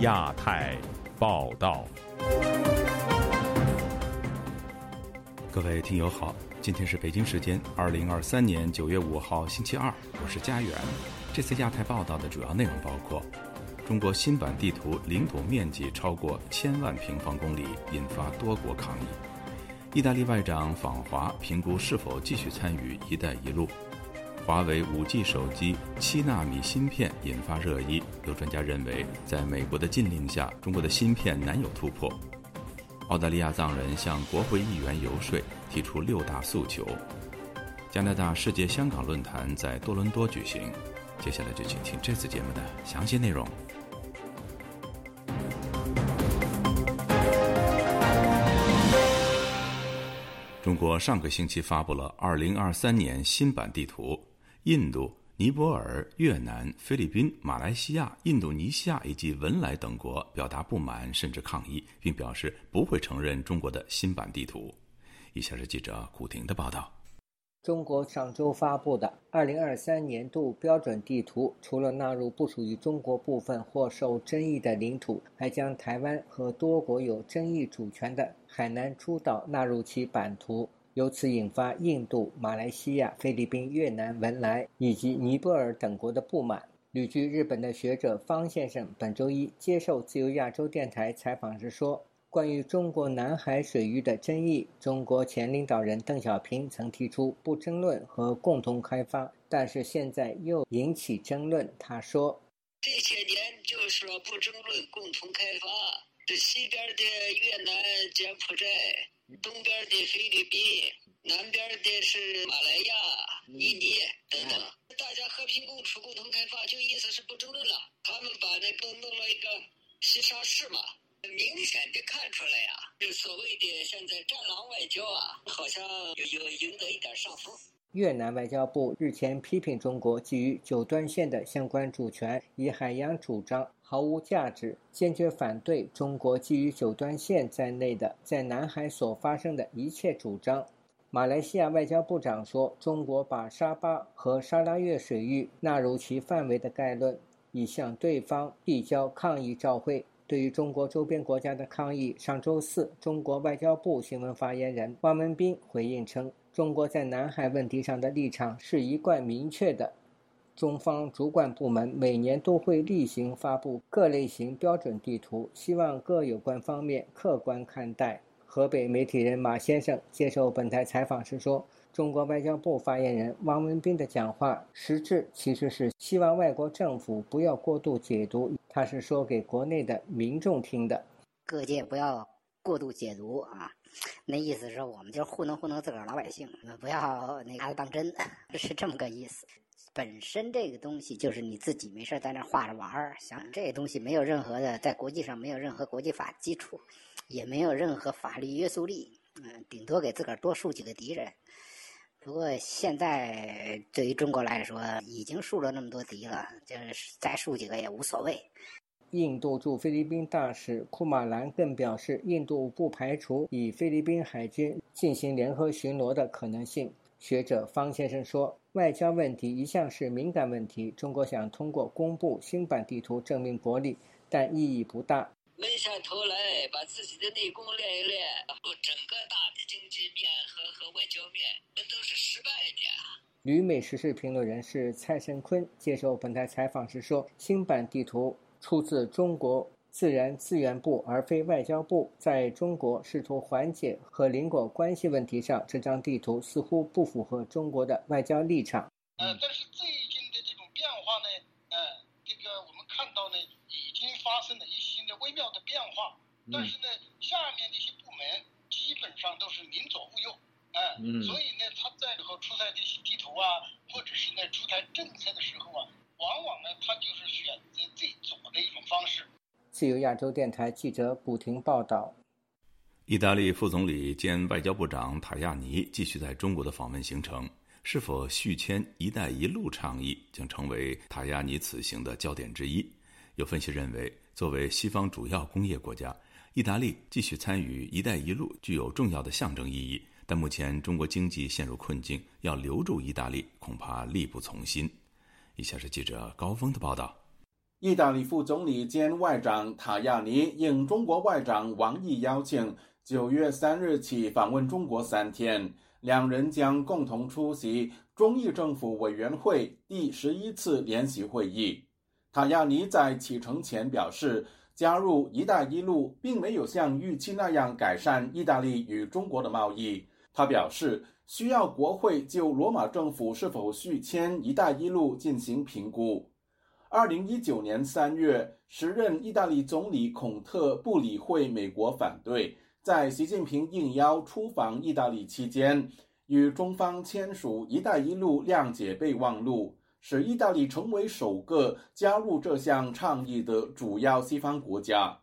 亚太报道，各位听友好，今天是北京时间二零二三年九月五号星期二，我是佳远。这次亚太报道的主要内容包括：中国新版地图领土面积超过千万平方公里，引发多国抗议；意大利外长访华，评估是否继续参与“一带一路”。华为 5G 手机七纳米芯片引发热议，有专家认为，在美国的禁令下，中国的芯片难有突破。澳大利亚藏人向国会议员游说，提出六大诉求。加拿大世界香港论坛在多伦多举行。接下来就请听这次节目的详细内容。中国上个星期发布了2023年新版地图。印度、尼泊尔、越南、菲律宾、马来西亚、印度尼西亚以及文莱等国表达不满甚至抗议，并表示不会承认中国的新版地图。以下是记者古婷的报道：中国上周发布的2023年度标准地图，除了纳入不属于中国部分或受争议的领土，还将台湾和多国有争议主权的海南诸岛纳入其版图。由此引发印度、马来西亚、菲律宾、越南、文莱以及尼泊尔等国的不满。旅居日本的学者方先生本周一接受自由亚洲电台采访时说：“关于中国南海水域的争议，中国前领导人邓小平曾提出不争论和共同开发，但是现在又引起争论。”他说：“这些年就是说不争论、共同开发，这西边的越南、柬埔寨。”东边的菲律宾，南边的是马来亚、印尼等等，大家和平共处、共同开发，就意思是不争论了。他们把那个弄了一个西沙市嘛，明显的看出来呀，就所谓的现在战狼外交啊，好像有有赢得一点上风。越南外交部日前批评中国基于九段线的相关主权以海洋主张毫无价值，坚决反对中国基于九段线在内的在南海所发生的一切主张。马来西亚外交部长说，中国把沙巴和沙拉越水域纳入其范围的概论，已向对方递交抗议照会。对于中国周边国家的抗议，上周四，中国外交部新闻发言人汪文斌回应称。中国在南海问题上的立场是一贯明确的。中方主管部门每年都会例行发布各类型标准地图，希望各有关方面客观看待。河北媒体人马先生接受本台采访时说：“中国外交部发言人汪文斌的讲话实质其实是希望外国政府不要过度解读，他是说给国内的民众听的。各界不要过度解读啊。”那意思是我们就糊弄糊弄自个儿老百姓，不要那拿当真，是这么个意思。本身这个东西就是你自己没事在那画着玩儿，想这东西没有任何的在国际上没有任何国际法基础，也没有任何法律约束力，嗯，顶多给自个儿多树几个敌人。不过现在对于中国来说，已经树了那么多敌了，就是再树几个也无所谓。印度驻菲律宾大使库马兰更表示，印度不排除以菲律宾海军进行联合巡逻的可能性。学者方先生说：“外交问题一向是敏感问题，中国想通过公布新版地图证明国力，但意义不大。闷下头来把自己的内功练一练，整个大的经济面和和外交面，那都是失败的。”旅美时事评论人士蔡胜坤接受本台采访时说：“新版地图。”出自中国自然资源部，而非外交部。在中国试图缓解和邻国关系问题上，这张地图似乎不符合中国的外交立场。呃，但是最近的这种变化呢，呃，这个我们看到呢，已经发生了一些的微妙的变化。但是呢，下面这些部门基本上都是宁左勿右，嗯，所以呢，他在和出台这些地图啊，或者是呢出台政策的时候啊。往往呢，他就是选择最左的一种方式。自由亚洲电台记者古婷报道：意大利副总理兼外交部长塔亚尼继续在中国的访问行程，是否续签“一带一路”倡议将成为塔亚尼此行的焦点之一。有分析认为，作为西方主要工业国家，意大利继续参与“一带一路”具有重要的象征意义。但目前中国经济陷入困境，要留住意大利恐怕力不从心。以下是记者高峰的报道。意大利副总理兼外长塔亚尼应中国外长王毅邀请，九月三日起访问中国三天。两人将共同出席中意政府委员会第十一次联席会议。塔亚尼在启程前表示，加入“一带一路”并没有像预期那样改善意大利与中国的贸易。他表示，需要国会就罗马政府是否续签“一带一路”进行评估。二零一九年三月，时任意大利总理孔特不理会美国反对，在习近平应邀出访意大利期间，与中方签署“一带一路”谅解备忘录，使意大利成为首个加入这项倡议的主要西方国家。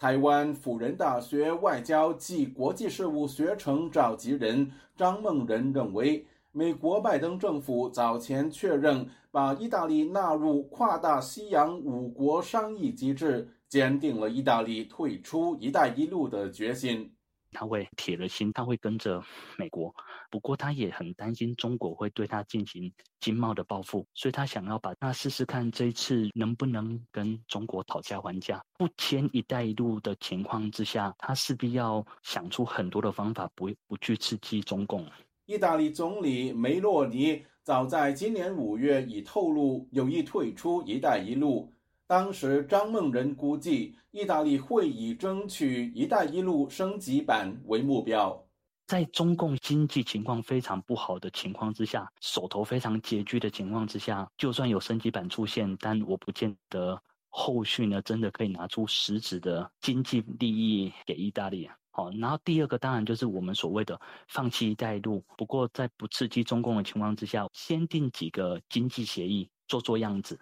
台湾辅仁大学外交暨国际事务学程召集人张梦仁认为。美国拜登政府早前确认把意大利纳入跨大西洋五国商议机制，坚定了意大利退出“一带一路”的决心。他会铁了心，他会跟着美国。不过，他也很担心中国会对他进行经贸的报复，所以他想要把那试试看，这一次能不能跟中国讨价还价。不签“一带一路”的情况之下，他势必要想出很多的方法，不不去刺激中共。意大利总理梅洛尼早在今年五月已透露有意退出“一带一路”。当时，张梦仁估计，意大利会以争取“一带一路”升级版为目标。在中共经济情况非常不好的情况之下，手头非常拮据的情况之下，就算有升级版出现，但我不见得后续呢真的可以拿出实质的经济利益给意大利。好，然后第二个当然就是我们所谓的放弃“一带一路”，不过在不刺激中共的情况之下，先定几个经济协议做做样子。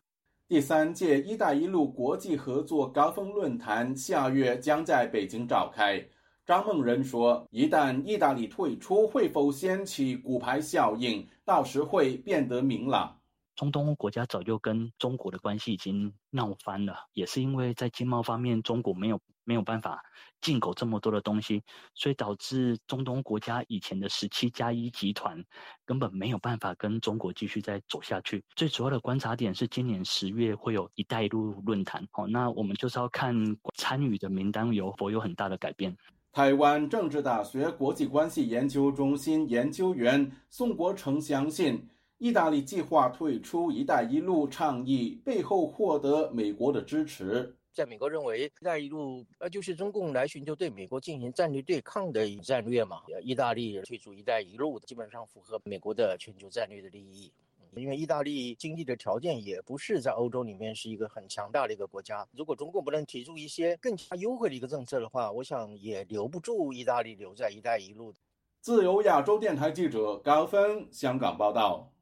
第三届“一带一路”国际合作高峰论坛下月将在北京召开。张梦仁说：“一旦意大利退出，会否掀起骨牌效应？到时会变得明朗。”中东国家早就跟中国的关系已经闹翻了，也是因为在经贸方面，中国没有没有办法进口这么多的东西，所以导致中东国家以前的十七加一集团根本没有办法跟中国继续再走下去。最主要的观察点是，今年十月会有一带一路论坛，好，那我们就是要看参与的名单有否有很大的改变。台湾政治大学国际关系研究中心研究员宋国成相信。意大利计划退出“一带一路”倡议，背后获得美国的支持。在美国认为，“一带一路”呃就是中共来寻求对美国进行战略对抗的战略嘛。意大利退出“一带一路”基本上符合美国的全球战略的利益，因为意大利经济的条件也不是在欧洲里面是一个很强大的一个国家。如果中共不能提出一些更加优惠的一个政策的话，我想也留不住意大利留在“一带一路”。自由亚洲电台记者高峰香港报道。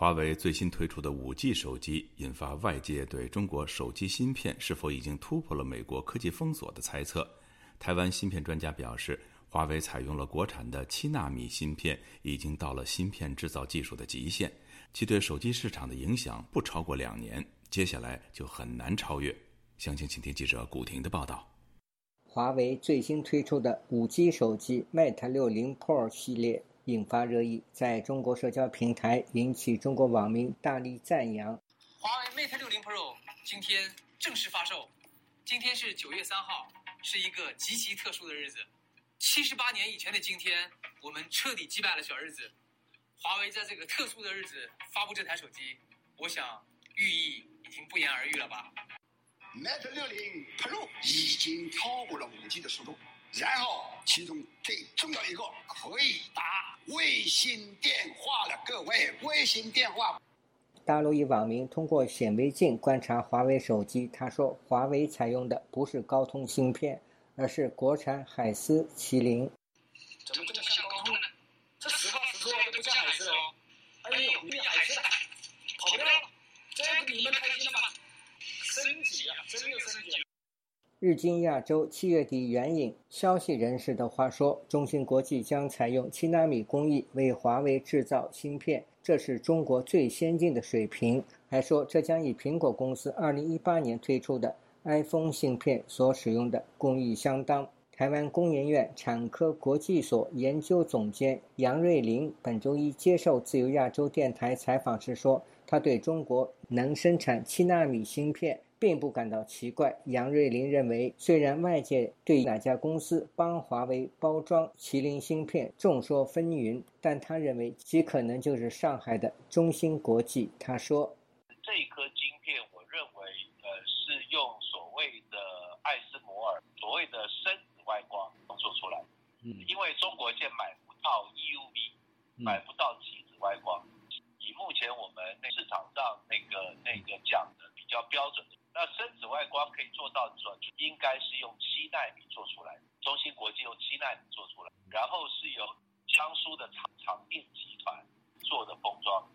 华为最新推出的 5G 手机引发外界对中国手机芯片是否已经突破了美国科技封锁的猜测。台湾芯片专家表示，华为采用了国产的七纳米芯片，已经到了芯片制造技术的极限，其对手机市场的影响不超过两年，接下来就很难超越。详情，请听记者古婷的报道。华为最新推出的 5G 手机 Mate 60 Pro 系列。引发热议，在中国社交平台引起中国网民大力赞扬。华为 Mate 60 Pro 今天正式发售，今天是九月三号，是一个极其特殊的日子。七十八年以前的今天，我们彻底击败了小日子。华为在这个特殊的日子发布这台手机，我想寓意已经不言而喻了吧。Mate 60 Pro 已经超过了 5G 的速度。然后，其中最重要一个可以打卫星电话了，各位，卫星电话。大陆一网民通过显微镜观察华为手机，他说：“华为采用的不是高通芯片，而是国产海思麒麟。”怎么这么像高通呢？这实话实说，这不像海思哦。哎呦，比海思跑不掉了，这不你们开心了吗？升级啊，真的升级了。日经亚洲七月底援引消息人士的话说，中芯国际将采用七纳米工艺为华为制造芯片，这是中国最先进的水平。还说，这将与苹果公司二零一八年推出的 iPhone 芯片所使用的工艺相当。台湾工研院产科国际所研究总监杨瑞麟本周一接受自由亚洲电台采访时说，他对中国能生产七纳米芯片。并不感到奇怪。杨瑞麟认为，虽然外界对哪家公司帮华为包装麒麟芯片众说纷纭，但他认为极可能就是上海的中芯国际。他说：“这一颗晶片，我认为呃是用所谓的爱斯摩尔所谓的深紫外光做出来，嗯，因为中国现在买不到 EUV，买不到极紫外光。以目前我们那市场上那个那个讲的比较标准的。”那深紫外光可以做到准，应该是用七纳米做出来。中芯国际用七纳米做出来，然后是由江苏的长长电集团做的封装。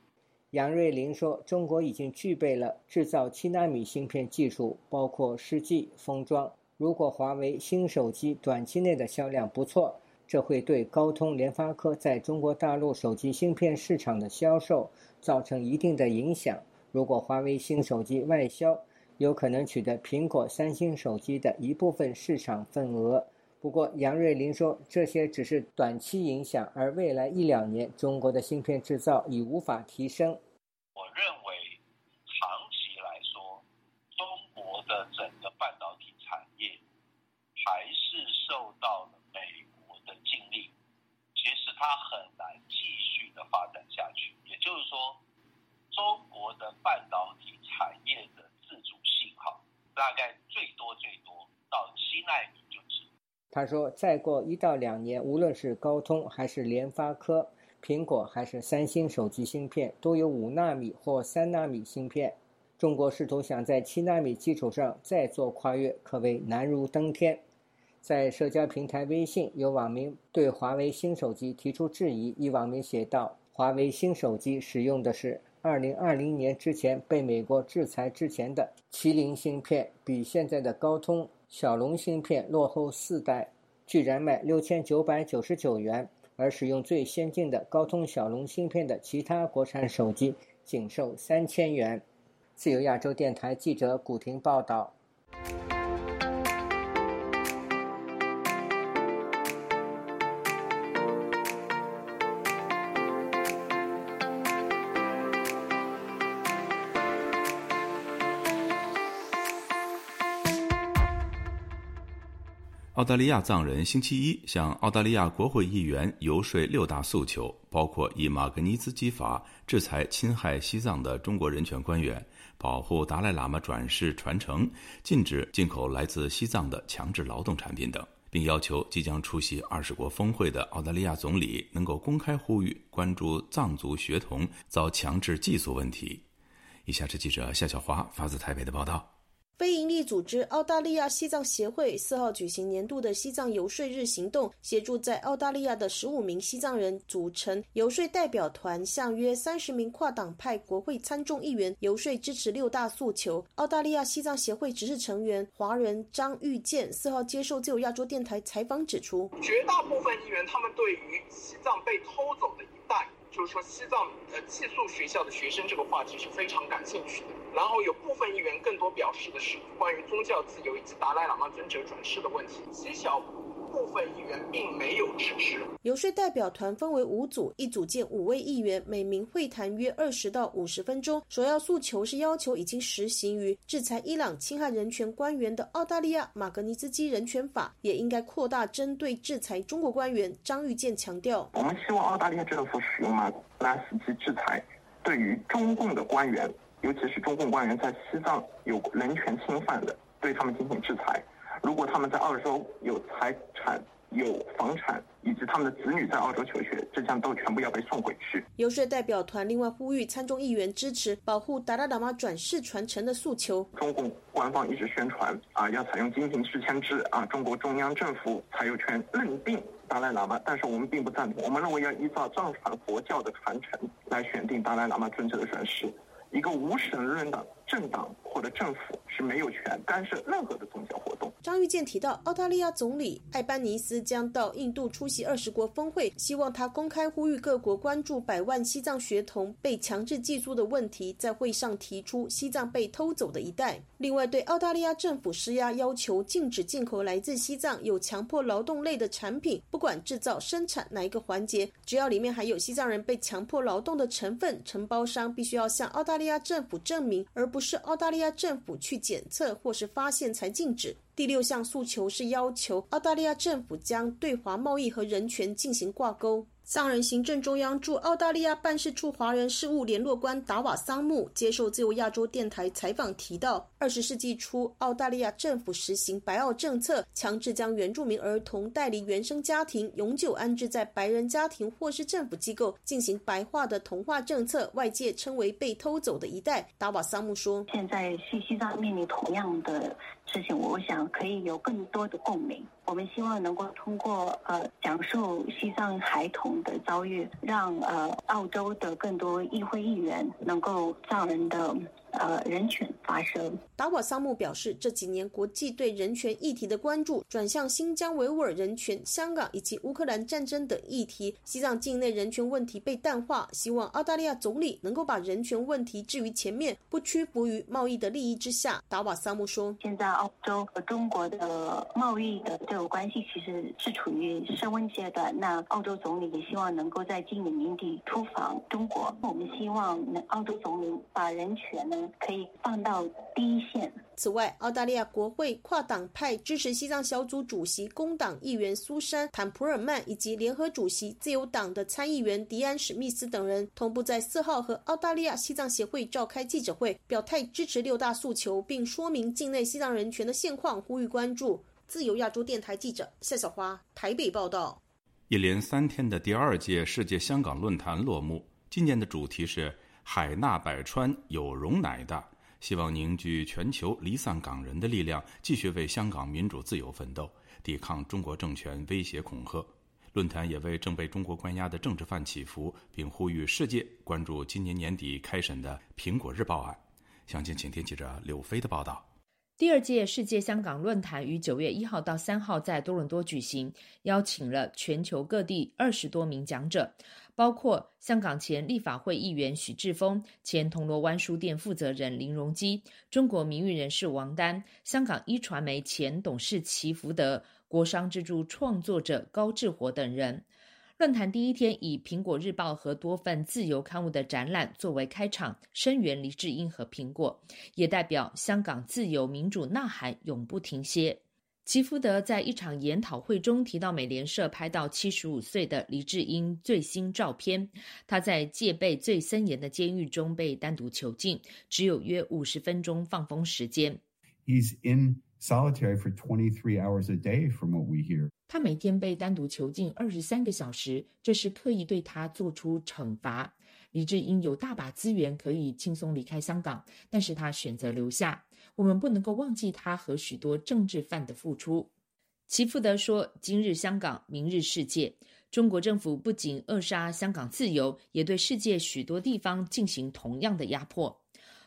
杨瑞麟说：“中国已经具备了制造七纳米芯片技术，包括试剂、封装。如果华为新手机短期内的销量不错，这会对高通、联发科在中国大陆手机芯片市场的销售造成一定的影响。如果华为新手机外销，有可能取得苹果、三星手机的一部分市场份额。不过，杨瑞麟说，这些只是短期影响，而未来一两年，中国的芯片制造已无法提升。我认为，长期来说，中国的整个半导体产业还是受到了美国的禁令，其实它很难继续的发展下去。也就是说，中国的半导体产业的自主性好。大概最多最多到七纳米就止。他说，再过一到两年，无论是高通还是联发科、苹果还是三星手机芯片，都有五纳米或三纳米芯片。中国试图想在七纳米基础上再做跨越，可谓难如登天。在社交平台微信，有网民对华为新手机提出质疑。一网民写道：“华为新手机使用的是。”二零二零年之前被美国制裁之前的麒麟芯片，比现在的高通骁龙芯片落后四代，居然卖六千九百九十九元，而使用最先进的高通骁龙芯片的其他国产手机仅售三千元。自由亚洲电台记者古婷报道。澳大利亚藏人星期一向澳大利亚国会议员游说六大诉求，包括以马格尼兹基法制裁侵害西藏的中国人权官员，保护达赖喇嘛转世传承，禁止进口来自西藏的强制劳动产品等，并要求即将出席二十国峰会的澳大利亚总理能够公开呼吁关注藏族学童遭强制寄宿问题。以下是记者夏小华发自台北的报道。非营利组织澳大利亚西藏协会四号举行年度的西藏游说日行动，协助在澳大利亚的十五名西藏人组成游说代表团，向约三十名跨党派国会参众议员游说支持六大诉求。澳大利亚西藏协会执事成员华人张玉健四号接受自由亚洲电台采访指出，绝大部分议员他们对于西藏被偷走的一代。就是说，西藏呃寄宿学校的学生这个话题是非常感兴趣的。然后有部分议员更多表示的是关于宗教自由以及达赖喇嘛尊者转世的问题。极小。部分议员并没有支持。游说代表团分为五组，一组见五位议员，每名会谈约二十到五十分钟。首要诉求是要求已经实行于制裁伊朗侵害人权官员的澳大利亚马格尼斯基人权法，也应该扩大针对制裁中国官员。张玉健强调，我们希望澳大利亚政府使用马格拉斯基制裁，对于中共的官员，尤其是中共官员在西藏有人权侵犯的，对他们进行制裁。如果他们在澳洲有财产、有房产，以及他们的子女在澳洲求学，这将都全部要被送回去。游说代表团另外呼吁参众议员支持保护达赖喇嘛转世传承的诉求。中共官方一直宣传啊，要采用金瓶式签制啊，中国中央政府才有权认定达赖喇嘛，但是我们并不赞同。我们认为要依照藏传佛教的传承来选定达赖喇嘛尊者的转世。一个无神论的政党或者政府是没有权干涉任何的宗教活动。张玉健提到，澳大利亚总理艾班尼斯将到印度出席二十国峰会，希望他公开呼吁各国关注百万西藏学童被强制寄宿的问题，在会上提出西藏被偷走的一代。另外，对澳大利亚政府施压，要求禁止进口来自西藏有强迫劳动类的产品，不管制造、生产哪一个环节，只要里面含有西藏人被强迫劳动的成分，承包商必须要向澳大利亚政府证明，而不是澳大利亚政府去检测或是发现才禁止。第六项诉求是要求澳大利亚政府将对华贸易和人权进行挂钩。藏人行政中央驻澳大利亚办事处华人事务联络官达瓦桑木接受自由亚洲电台采访提到，二十世纪初，澳大利亚政府实行白澳政策，强制将原住民儿童带离原生家庭，永久安置在白人家庭或是政府机构，进行白化的同化政策，外界称为被偷走的一代。达瓦桑木说：“现在西西藏面临同样的事情，我想可以有更多的共鸣。我们希望能够通过呃讲述西藏孩童。”的遭遇，让呃澳洲的更多议会议员能够藏人的。呃，人权发生。达瓦桑木表示，这几年国际对人权议题的关注转向新疆维吾尔人权、香港以及乌克兰战争等议题，西藏境内人权问题被淡化。希望澳大利亚总理能够把人权问题置于前面，不屈服于贸易的利益之下。达瓦桑木说：“现在澳洲和中国的贸易的这种关系其实是处于升温阶段。那澳洲总理也希望能够在今年年底出访中国。我们希望澳洲总理把人权呢。”可以放到第一线。此外，澳大利亚国会跨党派支持西藏小组主席工党议员苏珊·坦普尔曼以及联合主席自由党的参议员迪安·史密斯等人，同步在四号和澳大利亚西藏协会召开记者会，表态支持六大诉求，并说明境内西藏人权的现况，呼吁关注。自由亚洲电台记者夏小花台北报道。一连三天的第二届世界香港论坛落幕，今年的主题是。海纳百川，有容乃大。希望凝聚全球离散港人的力量，继续为香港民主自由奋斗，抵抗中国政权威胁恐吓。论坛也为正被中国关押的政治犯祈福，并呼吁世界关注今年年底开审的《苹果日报》案。详情，请听记者柳飞的报道。第二届世界香港论坛于九月一号到三号在多伦多举行，邀请了全球各地二十多名讲者。包括香港前立法会议员许志峰、前铜锣湾书店负责人林荣基、中国名誉人士王丹、香港一传媒前董事齐福德、国商之柱创作者高志活等人。论坛第一天以《苹果日报》和多份自由刊物的展览作为开场，声援黎智英和苹果，也代表香港自由民主呐喊永不停歇。齐福德在一场研讨会中提到，美联社拍到七十五岁的黎智英最新照片。他在戒备最森严的监狱中被单独囚禁，只有约五十分钟放风时间。He's in solitary for twenty three hours a day, from what we hear. 他每天被单独囚禁二十三个小时，这是刻意对他做出惩罚。李志英有大把资源可以轻松离开香港，但是他选择留下。我们不能够忘记他和许多政治犯的付出。齐福德说：“今日香港，明日世界。中国政府不仅扼杀香港自由，也对世界许多地方进行同样的压迫。”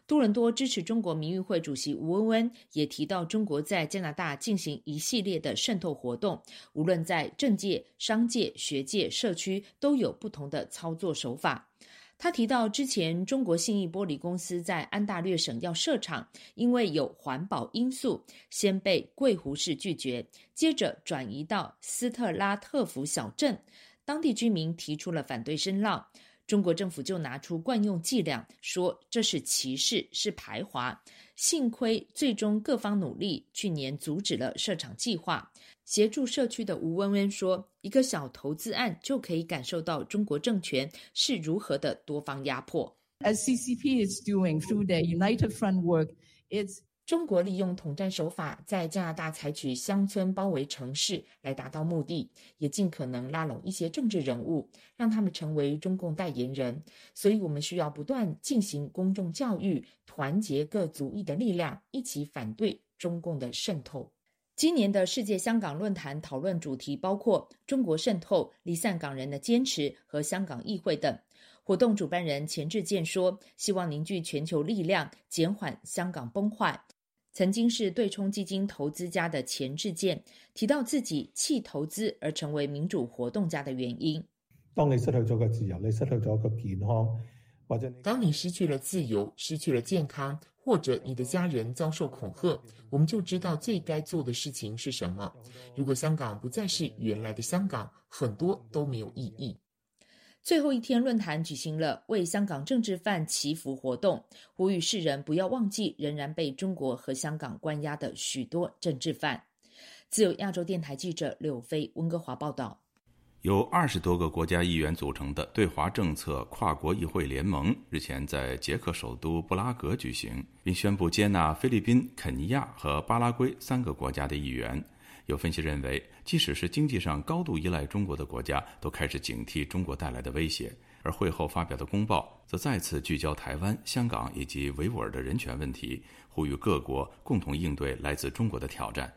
多伦多支持中国民运会主席吴温温也提到，中国在加拿大进行一系列的渗透活动，无论在政界、商界、学界、社区，都有不同的操作手法。他提到，之前中国信义玻璃公司在安大略省要设厂，因为有环保因素，先被贵湖市拒绝，接着转移到斯特拉特福小镇，当地居民提出了反对声浪，中国政府就拿出惯用伎俩，说这是歧视，是排华。幸亏最终各方努力，去年阻止了设厂计划。协助社区的吴温温说：“一个小投资案就可以感受到中国政权是如何的多方压迫。” As CCP is doing through their United Front work, it's 中国利用统战手法，在加拿大采取乡村包围城市来达到目的，也尽可能拉拢一些政治人物，让他们成为中共代言人。所以，我们需要不断进行公众教育，团结各族裔的力量，一起反对中共的渗透。今年的世界香港论坛讨论主题包括中国渗透、离散港人的坚持和香港议会等。活动主办人钱志健说：“希望凝聚全球力量，减缓香港崩坏。”曾经是对冲基金投资家的钱志健提到自己弃投资而成为民主活动家的原因。当你失去咗个自由，你失去咗个健康，或者当你失去了自由、失去了健康。或者你的家人遭受恐吓，我们就知道最该做的事情是什么。如果香港不再是原来的香港，很多都没有意义。最后一天论坛举行了为香港政治犯祈福活动，呼吁世人不要忘记仍然被中国和香港关押的许多政治犯。自由亚洲电台记者柳飞温哥华报道。由二十多个国家议员组成的对华政策跨国议会联盟日前在捷克首都布拉格举行，并宣布接纳菲律宾、肯尼亚和巴拉圭三个国家的议员。有分析认为，即使是经济上高度依赖中国的国家，都开始警惕中国带来的威胁。而会后发表的公报则再次聚焦台湾、香港以及维吾尔的人权问题，呼吁各国共同应对来自中国的挑战。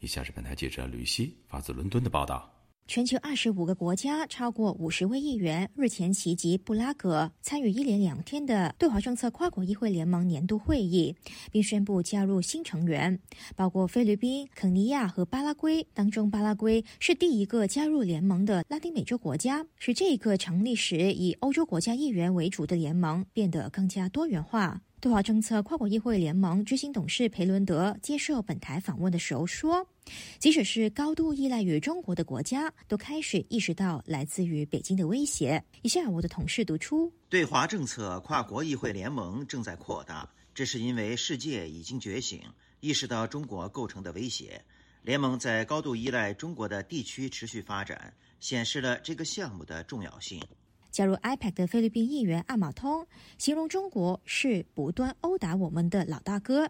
以下是本台记者吕希发自伦敦的报道。全球二十五个国家超过五十位议员日前齐集布拉格，参与一连两天的对华政策跨国议会联盟年度会议，并宣布加入新成员，包括菲律宾、肯尼亚和巴拉圭。当中，巴拉圭是第一个加入联盟的拉丁美洲国家，使这个成立时以欧洲国家议员为主的联盟变得更加多元化。对华政策跨国议会联盟执行董事裴伦德接受本台访问的时候说：“即使是高度依赖于中国的国家，都开始意识到来自于北京的威胁。”以下我的同事读出：对华政策跨国议会联盟正在扩大，这是因为世界已经觉醒，意识到中国构成的威胁。联盟在高度依赖中国的地区持续发展，显示了这个项目的重要性。加入 IPAC 的菲律宾议员阿马通形容中国是不断殴打我们的老大哥，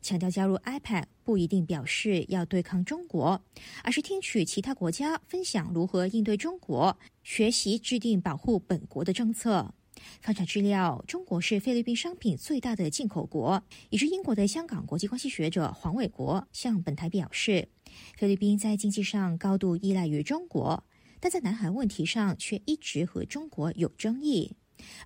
强调加入 IPAC 不一定表示要对抗中国，而是听取其他国家分享如何应对中国，学习制定保护本国的政策。翻查资料，中国是菲律宾商品最大的进口国。以至英国的香港国际关系学者黄伟国向本台表示，菲律宾在经济上高度依赖于中国。但在南海问题上却一直和中国有争议，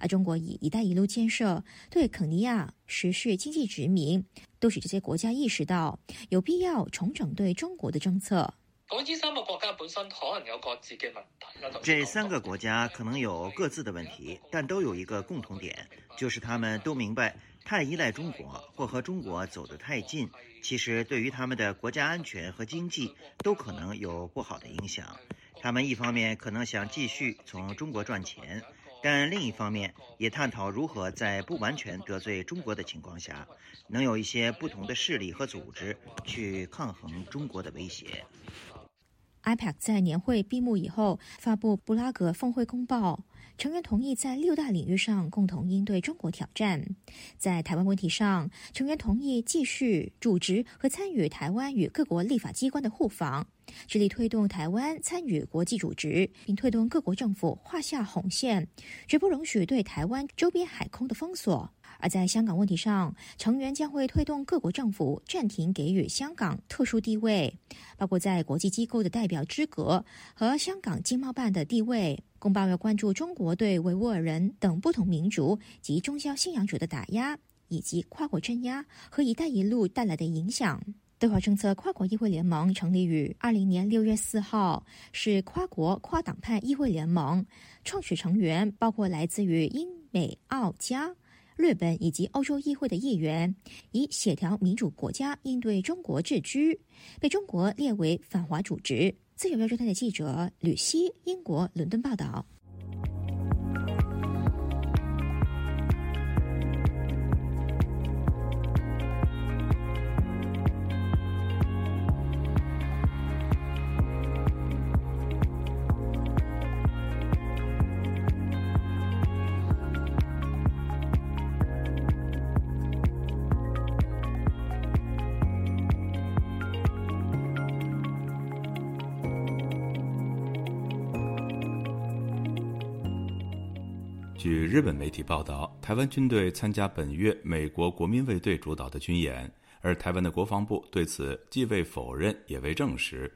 而中国以“一带一路”建设对肯尼亚实施经济殖民，都使这些国家意识到有必要重整对中国的政策。这三个国家本身可能有各自嘅问题。这三个国家可能有各自的问题，但都有一个共同点，就是他们都明白，太依赖中国或和中国走得太近，其实对于他们的国家安全和经济都可能有不好的影响。他们一方面可能想继续从中国赚钱，但另一方面也探讨如何在不完全得罪中国的情况下，能有一些不同的势力和组织去抗衡中国的威胁。IPAC 在年会闭幕以后发布布拉格峰会公报。成员同意在六大领域上共同应对中国挑战。在台湾问题上，成员同意继续组织和参与台湾与各国立法机关的互访，致力推动台湾参与国际组织，并推动各国政府画下红线，绝不容许对台湾周边海空的封锁。而在香港问题上，成员将会推动各国政府暂停给予香港特殊地位，包括在国际机构的代表资格和香港经贸办的地位。公报要关注中国对维吾尔人等不同民族及宗教信仰者的打压，以及跨国镇压和“一带一路”带来的影响。对华政策跨国议会联盟成立于二零年六月四号，是跨国跨党派议会联盟，创始成员包括来自于英美澳加。日本以及欧洲议会的议员以协调民主国家应对中国治居，被中国列为反华组织。自由亚洲台的记者吕希，英国伦敦报道。日本媒体报道，台湾军队参加本月美国国民卫队主导的军演，而台湾的国防部对此既未否认也未证实。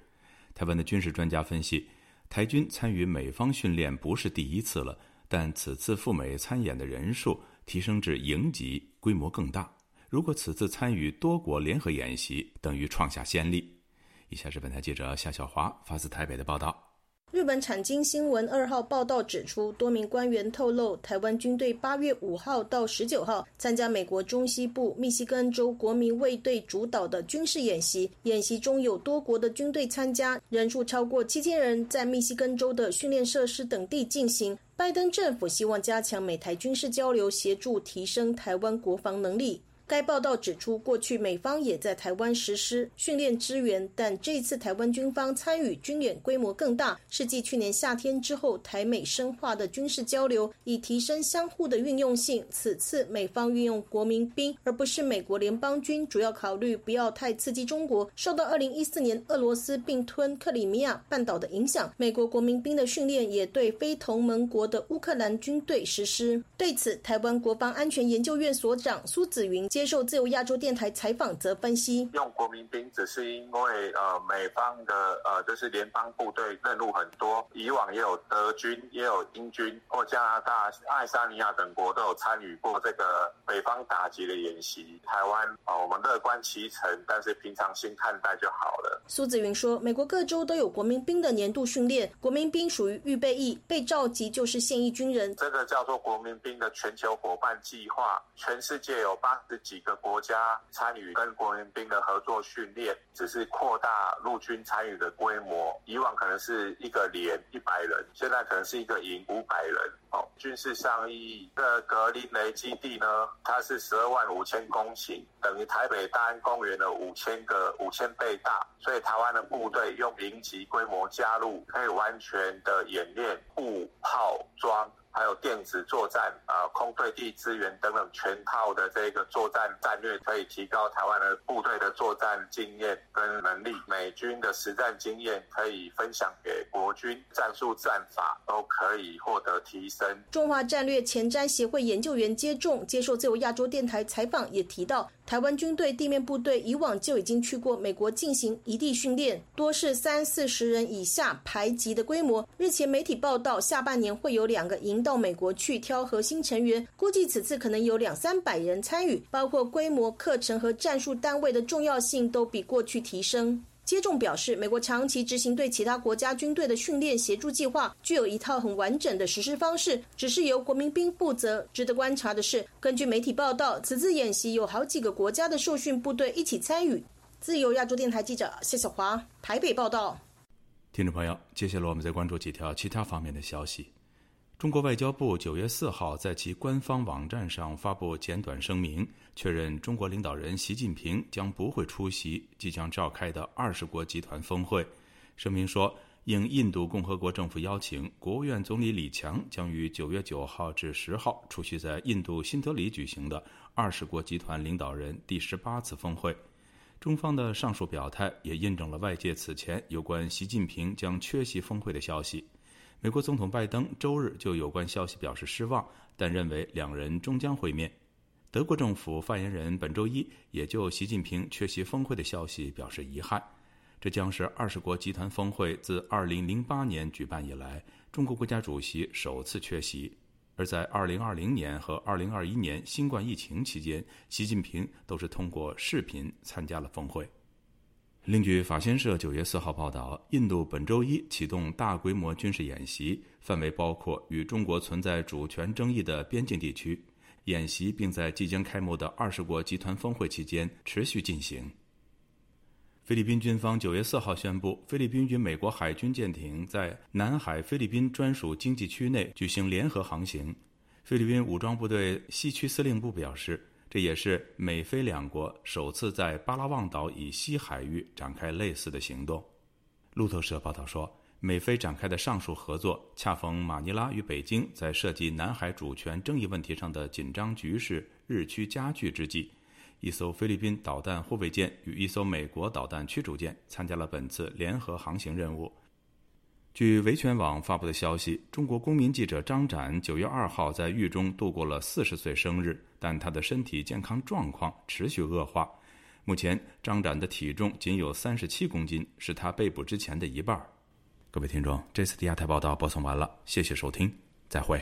台湾的军事专家分析，台军参与美方训练不是第一次了，但此次赴美参演的人数提升至营级，规模更大。如果此次参与多国联合演习，等于创下先例。以下是本台记者夏小华发自台北的报道。日本产经新闻二号报道指出，多名官员透露，台湾军队八月五号到十九号参加美国中西部密西根州国民卫队主导的军事演习，演习中有多国的军队参加，人数超过七千人，在密西根州的训练设施等地进行。拜登政府希望加强美台军事交流，协助提升台湾国防能力。该报道指出，过去美方也在台湾实施训练支援，但这次台湾军方参与军演规模更大，是继去年夏天之后台美深化的军事交流，以提升相互的运用性。此次美方运用国民兵而不是美国联邦军，主要考虑不要太刺激中国。受到2014年俄罗斯并吞克里米亚半岛的影响，美国国民兵的训练也对非同盟国的乌克兰军队实施。对此，台湾国防安全研究院所长苏子云。接受自由亚洲电台采访，则分析用国民兵只是因为呃美方的呃就是联邦部队任务很多，以往也有德军也有英军或加拿大、爱沙尼亚等国都有参与过这个北方打击的演习。台湾啊，我们乐观其成，但是平常心看待就好了。苏子云说，美国各州都有国民兵的年度训练，国民兵属于预备役，被召集就是现役军人。这个叫做国民兵的全球伙伴计划，全世界有八十。几个国家参与跟国民兵的合作训练，只是扩大陆军参与的规模。以往可能是一个连一百人，现在可能是一个营五百人。哦，军事上意义的格林雷基地呢，它是十二万五千公顷，等于台北大安公园的五千个五千倍大。所以台湾的部队用营级规模加入，可以完全的演练步炮装。还有电子作战、啊空对地资源等等全套的这个作战战略，可以提高台湾的部队的作战经验跟能力。美军的实战经验可以分享给国军，战术战法都可以获得提升。中华战略前瞻协会研究员接种接受自由亚洲电台采访，也提到。台湾军队地面部队以往就已经去过美国进行一地训练，多是三四十人以下排级的规模。日前媒体报道，下半年会有两个营到美国去挑核心成员，估计此次可能有两三百人参与，包括规模、课程和战术单位的重要性都比过去提升。接种表示，美国长期执行对其他国家军队的训练协助计划，具有一套很完整的实施方式，只是由国民兵负责。值得观察的是，根据媒体报道，此次演习有好几个国家的受训部队一起参与。自由亚洲电台记者谢小华台北报道。听众朋友，接下来我们再关注几条其他方面的消息。中国外交部九月四号在其官方网站上发布简短声明，确认中国领导人习近平将不会出席即将召开的二十国集团峰会。声明说，应印度共和国政府邀请，国务院总理李强将于九月九号至十号出席在印度新德里举行的二十国集团领导人第十八次峰会。中方的上述表态也印证了外界此前有关习近平将缺席峰会的消息。美国总统拜登周日就有关消息表示失望，但认为两人终将会面。德国政府发言人本周一也就习近平缺席峰会的消息表示遗憾。这将是二十国集团峰会自2008年举办以来，中国国家主席首次缺席。而在2020年和2021年新冠疫情期间，习近平都是通过视频参加了峰会。另据法新社九月四号报道，印度本周一启动大规模军事演习，范围包括与中国存在主权争议的边境地区。演习并在即将开幕的二十国集团峰会期间持续进行。菲律宾军方九月四号宣布，菲律宾与美国海军舰艇在南海菲律宾专属经济区内举行联合航行。菲律宾武装部队西区司令部表示。这也是美菲两国首次在巴拉望岛以西海域展开类似的行动。路透社报道说，美菲展开的上述合作，恰逢马尼拉与北京在涉及南海主权争议问题上的紧张局势日趋加剧之际，一艘菲律宾导弹护卫舰与一艘美国导弹驱逐舰参加了本次联合航行任务。据维权网发布的消息，中国公民记者张展九月二号在狱中度过了四十岁生日，但他的身体健康状况持续恶化。目前，张展的体重仅有三十七公斤，是他被捕之前的一半。各位听众，这次的亚太报道播送完了，谢谢收听，再会。